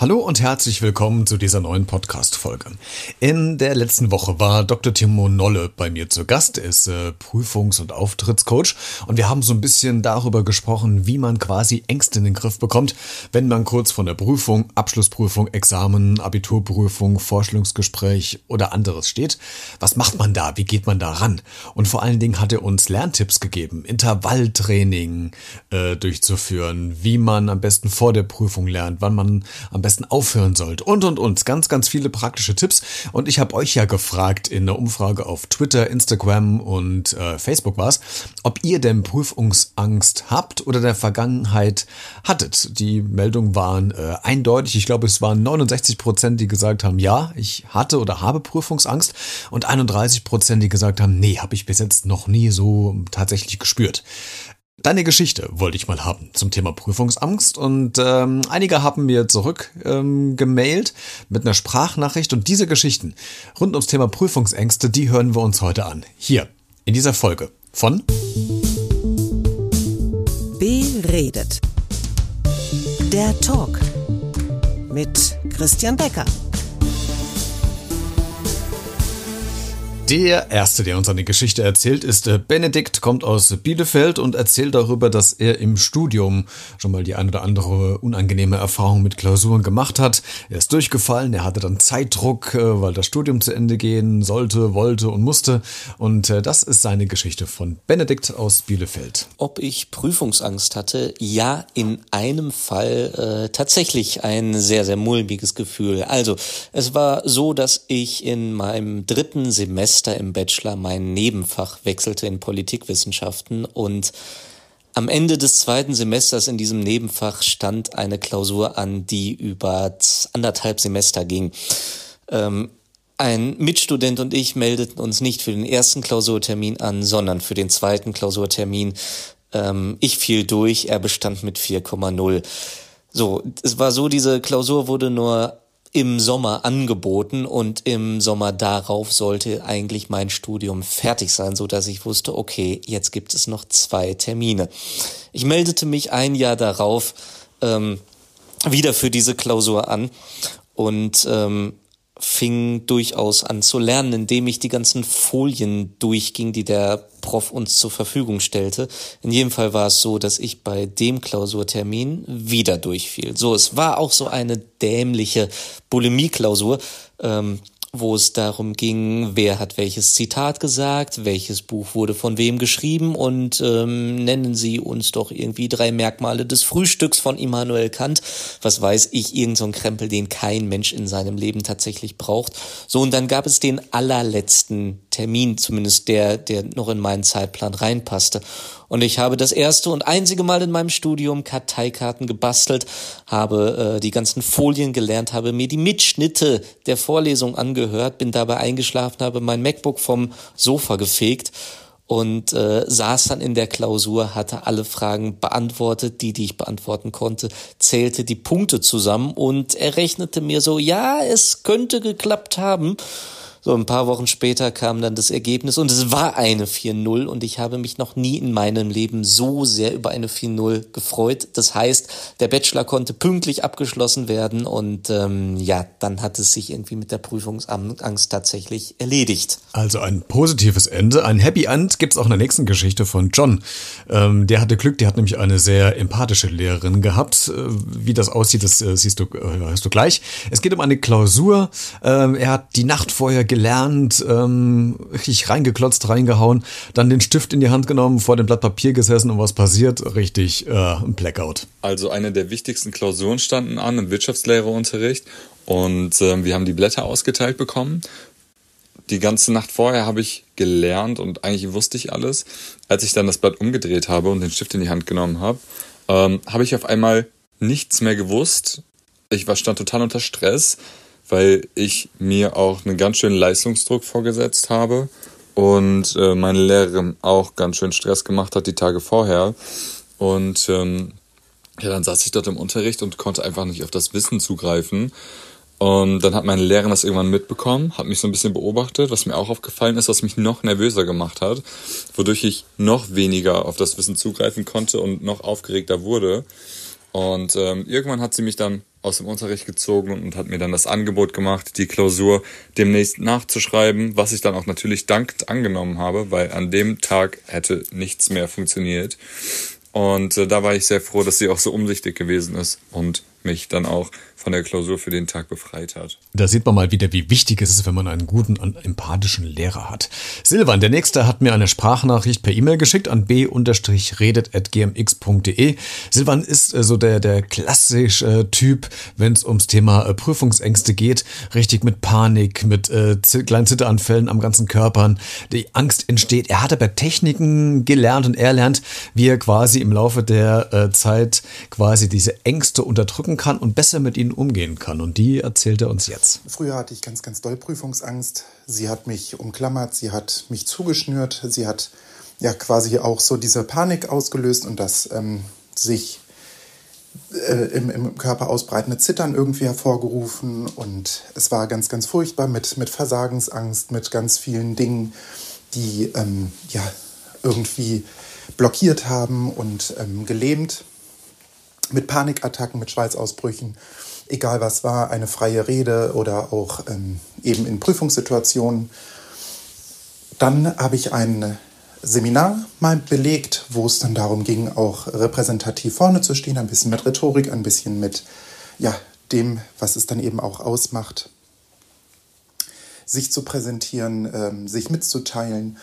Hallo und herzlich willkommen zu dieser neuen Podcast-Folge. In der letzten Woche war Dr. Timo Nolle bei mir zu Gast. Er ist äh, Prüfungs- und Auftrittscoach und wir haben so ein bisschen darüber gesprochen, wie man quasi Ängste in den Griff bekommt, wenn man kurz von der Prüfung, Abschlussprüfung, Examen, Abiturprüfung, Vorstellungsgespräch oder anderes steht. Was macht man da? Wie geht man da ran? Und vor allen Dingen hat er uns Lerntipps gegeben, Intervalltraining äh, durchzuführen, wie man am besten vor der Prüfung lernt, wann man am besten besten aufhören sollt und und und. Ganz, ganz viele praktische Tipps. Und ich habe euch ja gefragt in der Umfrage auf Twitter, Instagram und äh, Facebook war's, ob ihr denn Prüfungsangst habt oder der Vergangenheit hattet. Die Meldungen waren äh, eindeutig. Ich glaube, es waren 69 Prozent, die gesagt haben, ja, ich hatte oder habe Prüfungsangst und 31 Prozent, die gesagt haben, nee, habe ich bis jetzt noch nie so tatsächlich gespürt. Deine Geschichte wollte ich mal haben zum Thema Prüfungsangst und ähm, einige haben mir zurück ähm, gemailt mit einer Sprachnachricht und diese Geschichten rund ums Thema Prüfungsängste, die hören wir uns heute an. Hier in dieser Folge von Beredet. Der Talk mit Christian Becker. Der erste, der uns eine Geschichte erzählt, ist äh, Benedikt, kommt aus Bielefeld und erzählt darüber, dass er im Studium schon mal die ein oder andere unangenehme Erfahrung mit Klausuren gemacht hat. Er ist durchgefallen, er hatte dann Zeitdruck, äh, weil das Studium zu Ende gehen sollte, wollte und musste. Und äh, das ist seine Geschichte von Benedikt aus Bielefeld. Ob ich Prüfungsangst hatte? Ja, in einem Fall äh, tatsächlich ein sehr, sehr mulmiges Gefühl. Also, es war so, dass ich in meinem dritten Semester Semester im Bachelor mein Nebenfach wechselte in Politikwissenschaften und am Ende des zweiten Semesters in diesem Nebenfach stand eine Klausur an, die über anderthalb Semester ging. Ähm, ein Mitstudent und ich meldeten uns nicht für den ersten Klausurtermin an, sondern für den zweiten Klausurtermin. Ähm, ich fiel durch, er bestand mit 4,0. So, es war so, diese Klausur wurde nur im Sommer angeboten und im Sommer darauf sollte eigentlich mein Studium fertig sein, so dass ich wusste, okay, jetzt gibt es noch zwei Termine. Ich meldete mich ein Jahr darauf ähm, wieder für diese Klausur an und ähm, fing durchaus an zu lernen, indem ich die ganzen Folien durchging, die der Prof uns zur Verfügung stellte. In jedem Fall war es so, dass ich bei dem Klausurtermin wieder durchfiel. So, es war auch so eine dämliche Bulimie-Klausur. Ähm, wo es darum ging, wer hat welches Zitat gesagt, welches Buch wurde von wem geschrieben und ähm, nennen Sie uns doch irgendwie drei Merkmale des Frühstücks von Immanuel Kant. Was weiß ich, irgend so Krempel, den kein Mensch in seinem Leben tatsächlich braucht. So, und dann gab es den allerletzten Termin, zumindest der, der noch in meinen Zeitplan reinpasste. Und ich habe das erste und einzige Mal in meinem Studium Karteikarten gebastelt, habe äh, die ganzen Folien gelernt, habe mir die Mitschnitte der Vorlesung angehört, bin dabei eingeschlafen, habe mein MacBook vom Sofa gefegt und äh, saß dann in der Klausur, hatte alle Fragen beantwortet, die, die ich beantworten konnte, zählte die Punkte zusammen und errechnete mir so, ja, es könnte geklappt haben. So ein paar Wochen später kam dann das Ergebnis und es war eine 4-0 und ich habe mich noch nie in meinem Leben so sehr über eine 4-0 gefreut. Das heißt, der Bachelor konnte pünktlich abgeschlossen werden und ähm, ja, dann hat es sich irgendwie mit der Prüfungsangst tatsächlich erledigt. Also ein positives Ende, ein Happy End gibt's auch in der nächsten Geschichte von John. Ähm, der hatte Glück, der hat nämlich eine sehr empathische Lehrerin gehabt. Äh, wie das aussieht, das äh, siehst du, äh, hörst du gleich. Es geht um eine Klausur. Ähm, er hat die Nacht vorher gelernt, ähm, richtig reingeklotzt, reingehauen, dann den Stift in die Hand genommen, vor dem Blatt Papier gesessen und was passiert? Richtig, äh, ein Blackout. Also eine der wichtigsten Klausuren standen an im Wirtschaftslehreunterricht und äh, wir haben die Blätter ausgeteilt bekommen. Die ganze Nacht vorher habe ich gelernt und eigentlich wusste ich alles. Als ich dann das Blatt umgedreht habe und den Stift in die Hand genommen habe, ähm, habe ich auf einmal nichts mehr gewusst. Ich war stand total unter Stress weil ich mir auch einen ganz schönen Leistungsdruck vorgesetzt habe und äh, meine Lehrerin auch ganz schön Stress gemacht hat die Tage vorher. Und ähm, ja, dann saß ich dort im Unterricht und konnte einfach nicht auf das Wissen zugreifen. Und dann hat meine Lehrerin das irgendwann mitbekommen, hat mich so ein bisschen beobachtet, was mir auch aufgefallen ist, was mich noch nervöser gemacht hat, wodurch ich noch weniger auf das Wissen zugreifen konnte und noch aufgeregter wurde. Und ähm, irgendwann hat sie mich dann aus dem Unterricht gezogen und hat mir dann das Angebot gemacht, die Klausur demnächst nachzuschreiben, was ich dann auch natürlich dankend angenommen habe, weil an dem Tag hätte nichts mehr funktioniert. Und äh, da war ich sehr froh, dass sie auch so umsichtig gewesen ist und mich dann auch von der Klausur für den Tag befreit hat. Da sieht man mal wieder, wie wichtig es ist, wenn man einen guten und empathischen Lehrer hat. Silvan, der nächste, hat mir eine Sprachnachricht per E-Mail geschickt an b-redet.gmx.de. Silvan ist äh, so der, der klassische Typ, wenn es ums Thema äh, Prüfungsängste geht. Richtig mit Panik, mit äh, kleinen Zitteranfällen am ganzen Körper. Die Angst entsteht. Er hat aber Techniken gelernt und er lernt, wie er quasi im Laufe der äh, Zeit quasi diese Ängste unterdrücken kann und besser mit ihnen ihnen umgehen kann. Und die erzählt er uns jetzt. Früher hatte ich ganz, ganz doll Prüfungsangst. Sie hat mich umklammert, sie hat mich zugeschnürt, sie hat ja quasi auch so diese Panik ausgelöst und das ähm, sich äh, im, im Körper ausbreitende Zittern irgendwie hervorgerufen. Und es war ganz, ganz furchtbar mit, mit Versagensangst, mit ganz vielen Dingen, die ähm, ja irgendwie blockiert haben und ähm, gelähmt mit Panikattacken, mit Schweißausbrüchen egal was war, eine freie Rede oder auch ähm, eben in Prüfungssituationen. Dann habe ich ein Seminar mal belegt, wo es dann darum ging, auch repräsentativ vorne zu stehen, ein bisschen mit Rhetorik, ein bisschen mit ja, dem, was es dann eben auch ausmacht, sich zu präsentieren, ähm, sich mitzuteilen.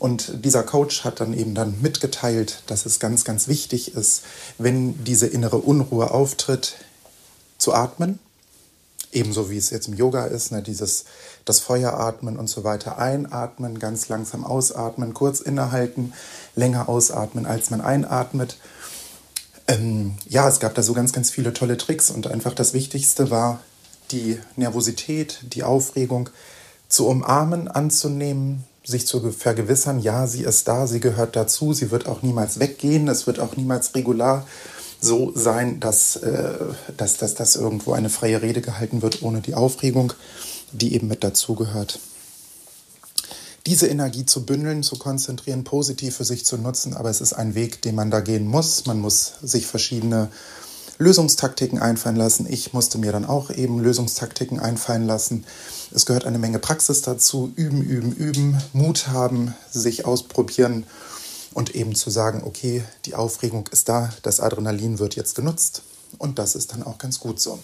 Und dieser Coach hat dann eben dann mitgeteilt, dass es ganz, ganz wichtig ist, wenn diese innere Unruhe auftritt, zu atmen, ebenso wie es jetzt im Yoga ist, ne, dieses das Feuer atmen und so weiter, einatmen, ganz langsam ausatmen, kurz innehalten, länger ausatmen, als man einatmet. Ähm, ja, es gab da so ganz, ganz viele tolle Tricks und einfach das Wichtigste war, die Nervosität, die Aufregung zu umarmen, anzunehmen, sich zu vergewissern, ja, sie ist da, sie gehört dazu, sie wird auch niemals weggehen, es wird auch niemals regular so sein, dass, äh, dass, dass, dass irgendwo eine freie Rede gehalten wird ohne die Aufregung, die eben mit dazugehört. Diese Energie zu bündeln, zu konzentrieren, positiv für sich zu nutzen, aber es ist ein Weg, den man da gehen muss. Man muss sich verschiedene Lösungstaktiken einfallen lassen. Ich musste mir dann auch eben Lösungstaktiken einfallen lassen. Es gehört eine Menge Praxis dazu. Üben, üben, üben, Mut haben, sich ausprobieren und eben zu sagen, okay, die Aufregung ist da, das Adrenalin wird jetzt genutzt und das ist dann auch ganz gut so.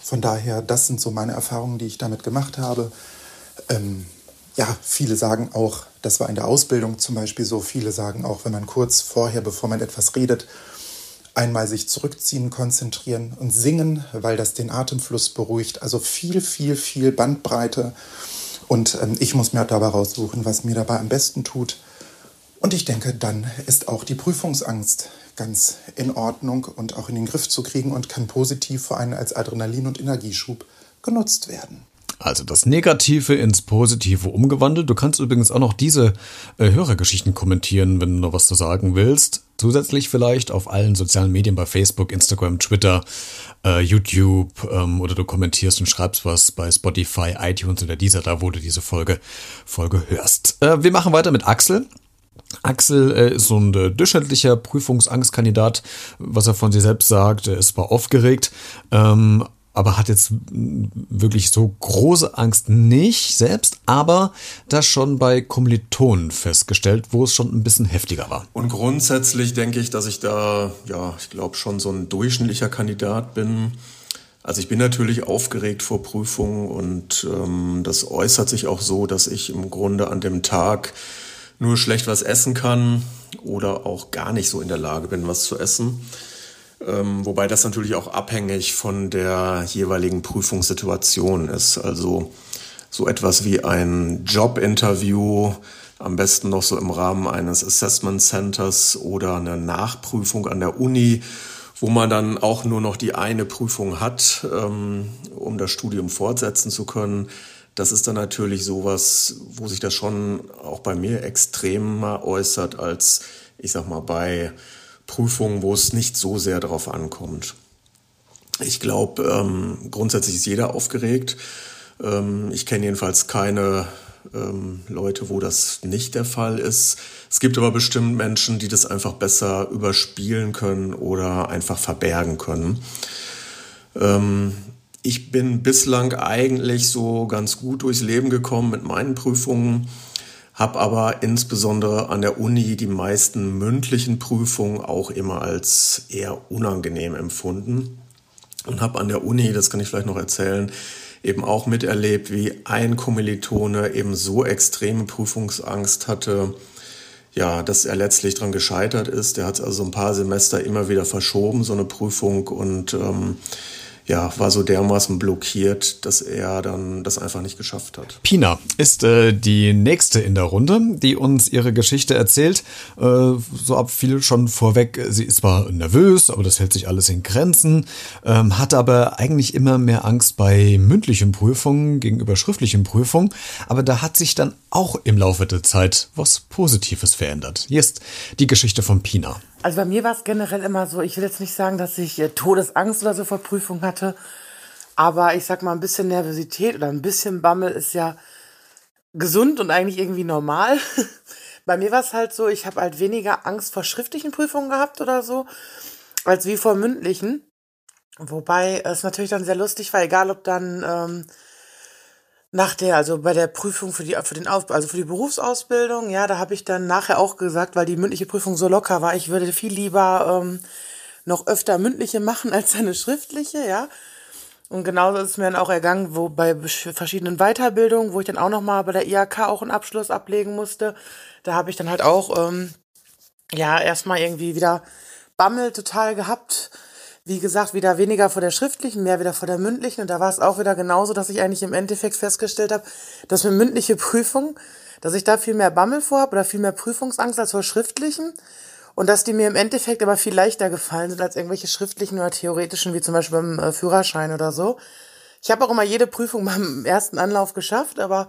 Von daher, das sind so meine Erfahrungen, die ich damit gemacht habe. Ähm, ja, viele sagen auch, das war in der Ausbildung zum Beispiel so, viele sagen auch, wenn man kurz vorher, bevor man etwas redet, einmal sich zurückziehen, konzentrieren und singen, weil das den Atemfluss beruhigt. Also viel, viel, viel Bandbreite. Und ähm, ich muss mir dabei raussuchen, was mir dabei am besten tut. Und ich denke, dann ist auch die Prüfungsangst ganz in Ordnung und auch in den Griff zu kriegen und kann positiv vor allem als Adrenalin- und Energieschub genutzt werden. Also das Negative ins Positive umgewandelt. Du kannst übrigens auch noch diese äh, Hörergeschichten kommentieren, wenn du noch was zu sagen willst. Zusätzlich vielleicht auf allen sozialen Medien bei Facebook, Instagram, Twitter, äh, YouTube ähm, oder du kommentierst und schreibst was bei Spotify, iTunes oder dieser, da wo du diese Folge, Folge hörst. Äh, wir machen weiter mit Axel. Axel äh, ist so ein äh, durchschnittlicher Prüfungsangstkandidat, was er von sich selbst sagt. Er ist zwar aufgeregt, ähm, aber hat jetzt wirklich so große Angst nicht selbst, aber das schon bei Kommilitonen festgestellt, wo es schon ein bisschen heftiger war. Und grundsätzlich denke ich, dass ich da, ja, ich glaube schon so ein durchschnittlicher Kandidat bin. Also ich bin natürlich aufgeregt vor Prüfungen und ähm, das äußert sich auch so, dass ich im Grunde an dem Tag nur schlecht was essen kann oder auch gar nicht so in der Lage bin, was zu essen. Ähm, wobei das natürlich auch abhängig von der jeweiligen Prüfungssituation ist. Also so etwas wie ein Jobinterview, am besten noch so im Rahmen eines Assessment Centers oder eine Nachprüfung an der Uni, wo man dann auch nur noch die eine Prüfung hat, ähm, um das Studium fortsetzen zu können das ist dann natürlich sowas, wo sich das schon auch bei mir extremer äußert als, ich sag mal, bei Prüfungen, wo es nicht so sehr darauf ankommt. Ich glaube, ähm, grundsätzlich ist jeder aufgeregt. Ähm, ich kenne jedenfalls keine ähm, Leute, wo das nicht der Fall ist. Es gibt aber bestimmt Menschen, die das einfach besser überspielen können oder einfach verbergen können. Ähm, ich bin bislang eigentlich so ganz gut durchs Leben gekommen mit meinen Prüfungen, habe aber insbesondere an der Uni die meisten mündlichen Prüfungen auch immer als eher unangenehm empfunden und habe an der Uni, das kann ich vielleicht noch erzählen, eben auch miterlebt, wie ein Kommilitone eben so extreme Prüfungsangst hatte, ja, dass er letztlich daran gescheitert ist. Der hat also ein paar Semester immer wieder verschoben, so eine Prüfung und ähm, ja, war so dermaßen blockiert, dass er dann das einfach nicht geschafft hat. Pina ist äh, die nächste in der Runde, die uns ihre Geschichte erzählt. Äh, so ab viel schon vorweg, sie ist zwar nervös, aber das hält sich alles in Grenzen, ähm, hat aber eigentlich immer mehr Angst bei mündlichen Prüfungen gegenüber schriftlichen Prüfungen, aber da hat sich dann auch im Laufe der Zeit was Positives verändert. Hier ist die Geschichte von Pina. Also bei mir war es generell immer so, ich will jetzt nicht sagen, dass ich äh, Todesangst oder so vor Prüfung hatte, aber ich sag mal, ein bisschen Nervosität oder ein bisschen Bammel ist ja gesund und eigentlich irgendwie normal. bei mir war es halt so, ich habe halt weniger Angst vor schriftlichen Prüfungen gehabt oder so, als wie vor mündlichen. Wobei es natürlich dann sehr lustig war, egal ob dann ähm, nach der, also bei der Prüfung für die, für den Auf, also für die Berufsausbildung, ja, da habe ich dann nachher auch gesagt, weil die mündliche Prüfung so locker war, ich würde viel lieber ähm, noch öfter mündliche machen als eine schriftliche, ja. Und genauso ist es mir dann auch ergangen, wo bei verschiedenen Weiterbildungen, wo ich dann auch nochmal bei der IHK auch einen Abschluss ablegen musste, da habe ich dann halt auch, ähm, ja, erstmal irgendwie wieder Bammel total gehabt wie gesagt, wieder weniger vor der schriftlichen, mehr wieder vor der mündlichen. Und da war es auch wieder genauso, dass ich eigentlich im Endeffekt festgestellt habe, dass mit mündliche Prüfung, dass ich da viel mehr Bammel vor habe oder viel mehr Prüfungsangst als vor schriftlichen. Und dass die mir im Endeffekt aber viel leichter gefallen sind als irgendwelche schriftlichen oder theoretischen, wie zum Beispiel beim äh, Führerschein oder so. Ich habe auch immer jede Prüfung beim ersten Anlauf geschafft, aber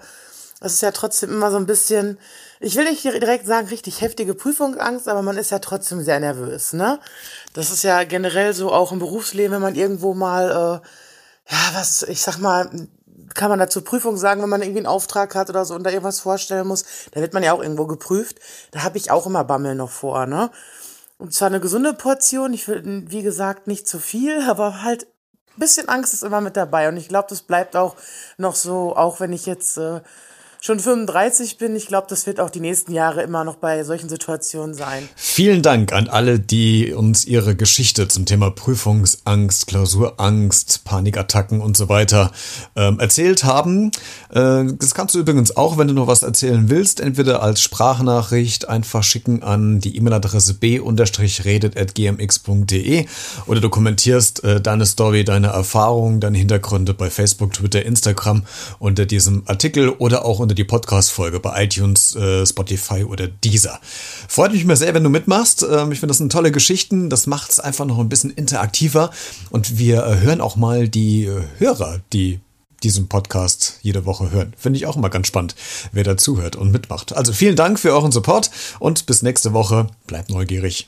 es ist ja trotzdem immer so ein bisschen, ich will nicht direkt sagen, richtig heftige Prüfungsangst, aber man ist ja trotzdem sehr nervös, ne? Das ist ja generell so auch im Berufsleben, wenn man irgendwo mal, äh, ja, was, ich sag mal, kann man dazu Prüfung sagen, wenn man irgendwie einen Auftrag hat oder so und da irgendwas vorstellen muss, da wird man ja auch irgendwo geprüft. Da habe ich auch immer Bammel noch vor, ne? Und zwar eine gesunde Portion, ich will, wie gesagt, nicht zu viel, aber halt bisschen Angst ist immer mit dabei. Und ich glaube, das bleibt auch noch so, auch wenn ich jetzt äh, schon 35 bin. Ich glaube, das wird auch die nächsten Jahre immer noch bei solchen Situationen sein. Vielen Dank an alle, die uns ihre Geschichte zum Thema Prüfungsangst, Klausurangst, Panikattacken und so weiter ähm, erzählt haben. Äh, das kannst du übrigens auch, wenn du noch was erzählen willst, entweder als Sprachnachricht einfach schicken an die E-Mail-Adresse b-redet.gmx.de oder du kommentierst äh, deine Story, deine Erfahrungen, deine Hintergründe bei Facebook, Twitter, Instagram unter diesem Artikel oder auch unter die Podcast-Folge bei iTunes, äh, Spotify oder Deezer. Freut mich mir sehr, wenn du mitmachst. Ähm, ich finde, das sind tolle Geschichten. Das macht es einfach noch ein bisschen interaktiver. Und wir äh, hören auch mal die äh, Hörer, die diesen Podcast jede Woche hören. Finde ich auch immer ganz spannend, wer dazuhört und mitmacht. Also vielen Dank für euren Support und bis nächste Woche. Bleibt neugierig.